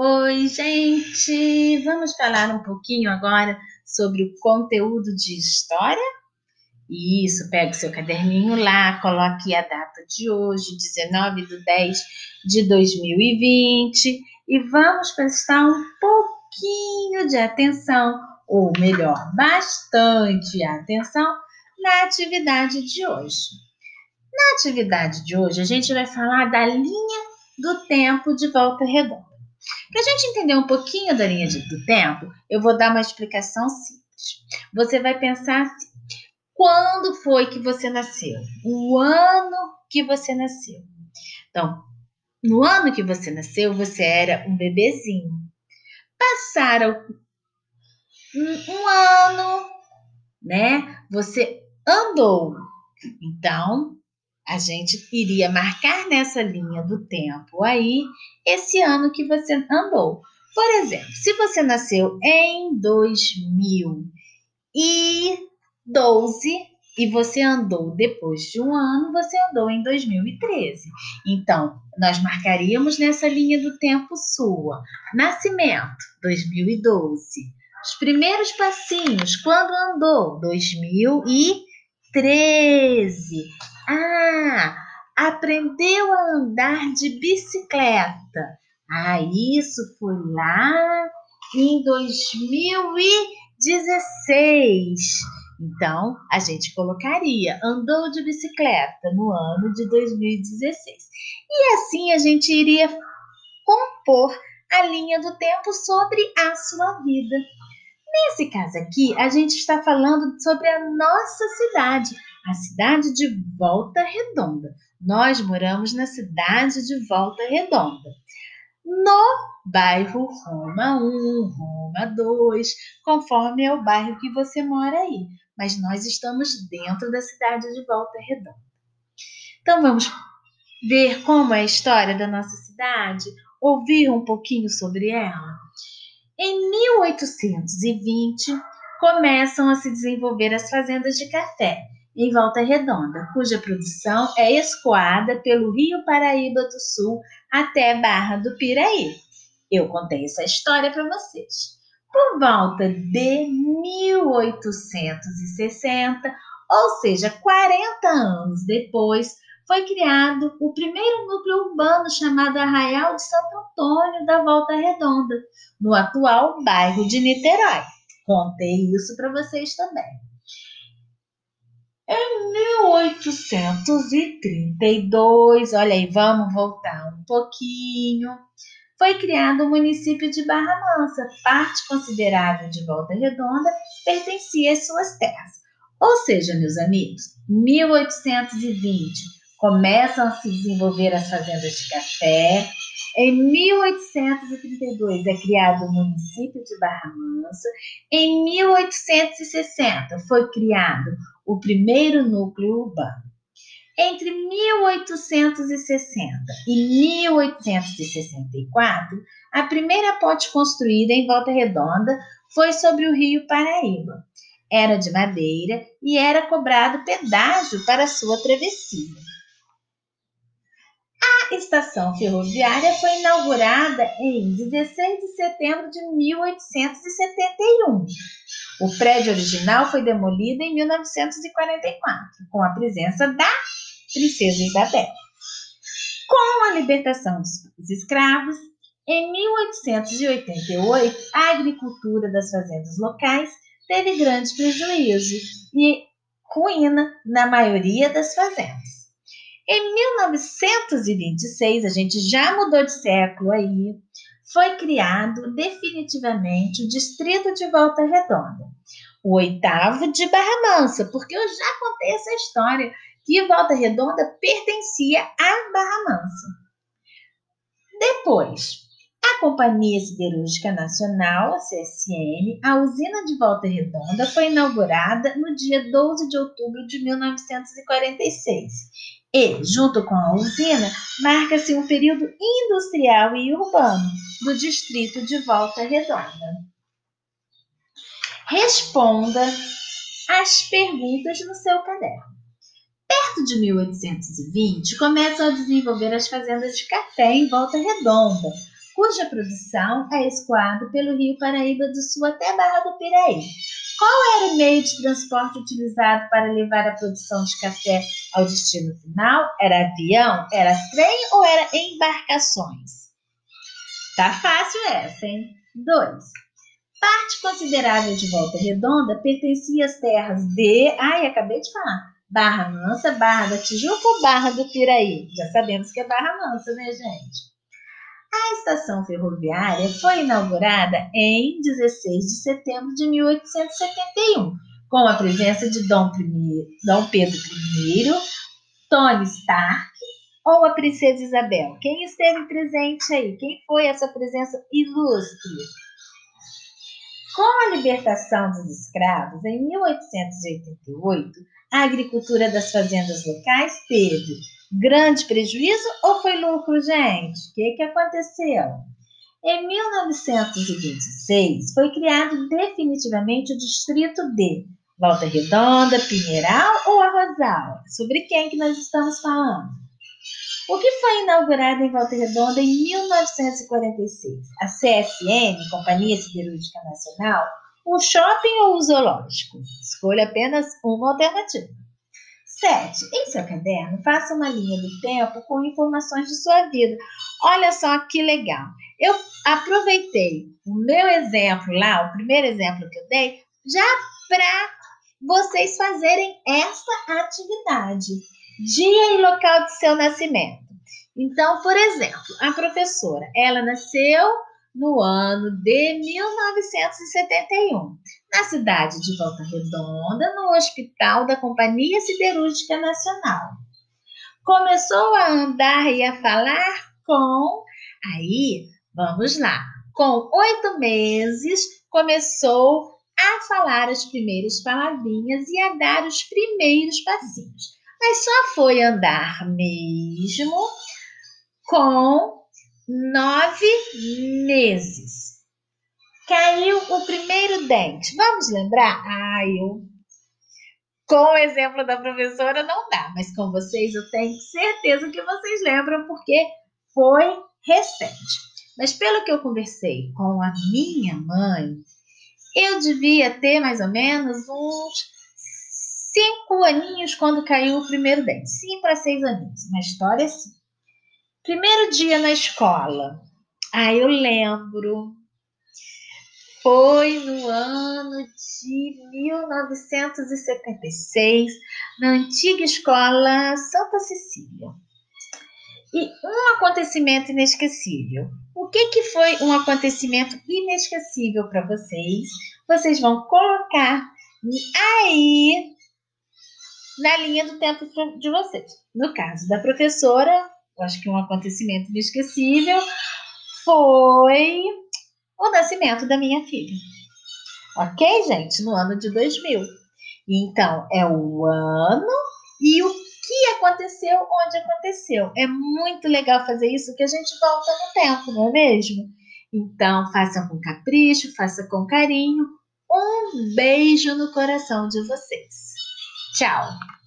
Oi, gente! Vamos falar um pouquinho agora sobre o conteúdo de história? Isso, pega o seu caderninho lá, coloque a data de hoje, 19 de 10 de 2020, e vamos prestar um pouquinho de atenção, ou melhor, bastante atenção, na atividade de hoje. Na atividade de hoje, a gente vai falar da linha do tempo de volta redonda. Para a gente entender um pouquinho da linha de, do tempo, eu vou dar uma explicação simples. Você vai pensar assim: quando foi que você nasceu? O ano que você nasceu. Então, no ano que você nasceu, você era um bebezinho. Passaram um, um ano, né? Você andou. Então, a gente iria marcar nessa linha do tempo aí esse ano que você andou. Por exemplo, se você nasceu em 2012 e você andou depois de um ano, você andou em 2013. Então, nós marcaríamos nessa linha do tempo sua. Nascimento, 2012. Os primeiros passinhos, quando andou? 2013. Ah, aprendeu a andar de bicicleta. Ah, isso foi lá em 2016. Então, a gente colocaria andou de bicicleta no ano de 2016. E assim a gente iria compor a linha do tempo sobre a sua vida. Nesse caso aqui, a gente está falando sobre a nossa cidade, a cidade de Volta Redonda. Nós moramos na cidade de Volta Redonda. No bairro Roma 1, Roma 2, conforme é o bairro que você mora aí. Mas nós estamos dentro da cidade de Volta Redonda. Então vamos ver como é a história da nossa cidade, ouvir um pouquinho sobre ela. Em 1820, começam a se desenvolver as fazendas de café em Volta Redonda, cuja produção é escoada pelo Rio Paraíba do Sul até Barra do Piraí. Eu contei essa história para vocês. Por volta de 1860, ou seja, 40 anos depois, foi criado o primeiro núcleo urbano chamado Arraial de Santo Antônio da Volta Redonda, no atual bairro de Niterói. Contei isso para vocês também. Em 1832, olha aí, vamos voltar um pouquinho. Foi criado o município de Barra Mansa, parte considerável de Volta Redonda pertencia às suas terras. Ou seja, meus amigos, 1820 começam a se desenvolver as fazendas de café. Em 1832 é criado o município de Barra Mansa. Em 1860 foi criado o primeiro núcleo urbano. Entre 1860 e 1864, a primeira ponte construída em Volta Redonda foi sobre o rio Paraíba. Era de madeira e era cobrado pedágio para sua travessia estação ferroviária foi inaugurada em 16 de setembro de 1871. O prédio original foi demolido em 1944, com a presença da Princesa Isabel. Com a libertação dos escravos, em 1888, a agricultura das fazendas locais teve grande prejuízo e ruína na maioria das fazendas. Em 1926, a gente já mudou de século aí, foi criado definitivamente o Distrito de Volta Redonda, o oitavo de Barra Mansa, porque eu já contei essa história que Volta Redonda pertencia a Barra Mansa. Depois, a Companhia Siderúrgica Nacional, a CSN, a usina de Volta Redonda foi inaugurada no dia 12 de outubro de 1946 e, junto com a usina, marca-se um período industrial e urbano do distrito de Volta Redonda. Responda as perguntas no seu caderno. Perto de 1820, começam a desenvolver as fazendas de café em Volta Redonda, cuja produção é escoada pelo Rio Paraíba do Sul até Barra do Piraí. Qual era o meio de transporte utilizado para levar a produção de café ao destino final? Era avião, era trem ou era embarcações? Tá fácil essa, hein? 2. Parte considerável de Volta Redonda pertencia às terras de. Ai, acabei de falar. Barra Mansa, Barra da Tijuca ou Barra do Piraí? Já sabemos que é Barra Mansa, né, gente? A estação ferroviária foi inaugurada em 16 de setembro de 1871, com a presença de Dom, Dom Pedro I, Tony Stark ou a Princesa Isabel. Quem esteve presente aí? Quem foi essa presença ilustre? Com a libertação dos escravos, em 1888, a agricultura das fazendas locais teve grande prejuízo ou foi lucro, gente? O que, que aconteceu? Em 1926, foi criado definitivamente o distrito de Volta Redonda, Pinheiral ou Arrozal? Sobre quem que nós estamos falando? O que foi inaugurado em Volta Redonda em 1946? A CSN, Companhia Siderúrgica Nacional, um shopping ou um zoológico? Escolha apenas uma alternativa. 7. Em seu caderno, faça uma linha do tempo com informações de sua vida. Olha só que legal. Eu aproveitei o meu exemplo lá, o primeiro exemplo que eu dei, já para vocês fazerem essa atividade. Dia e local de seu nascimento. Então, por exemplo, a professora, ela nasceu no ano de 1971, na cidade de Volta Redonda, no Hospital da Companhia Siderúrgica Nacional. Começou a andar e a falar com. Aí, vamos lá. Com oito meses, começou a falar as primeiras palavrinhas e a dar os primeiros passinhos. Mas só foi andar mesmo com nove meses. Caiu o primeiro dente. Vamos lembrar? Ah, eu. Com o exemplo da professora não dá, mas com vocês eu tenho certeza que vocês lembram porque foi recente. Mas pelo que eu conversei com a minha mãe, eu devia ter mais ou menos uns cinco aninhos quando caiu o primeiro dente. Cinco a seis aninhos. Uma história assim. Primeiro dia na escola. Ah, eu lembro. Foi no ano de 1976, na antiga escola Santa Cecília. E um acontecimento inesquecível. O que, que foi um acontecimento inesquecível para vocês? Vocês vão colocar aí na linha do tempo de vocês. No caso da professora, acho que um acontecimento inesquecível foi o nascimento da minha filha. Ok, gente? No ano de 2000. Então, é o ano e o que aconteceu, onde aconteceu. É muito legal fazer isso, que a gente volta no tempo, não é mesmo? Então, faça com capricho, faça com carinho. Um beijo no coração de vocês. Tchau!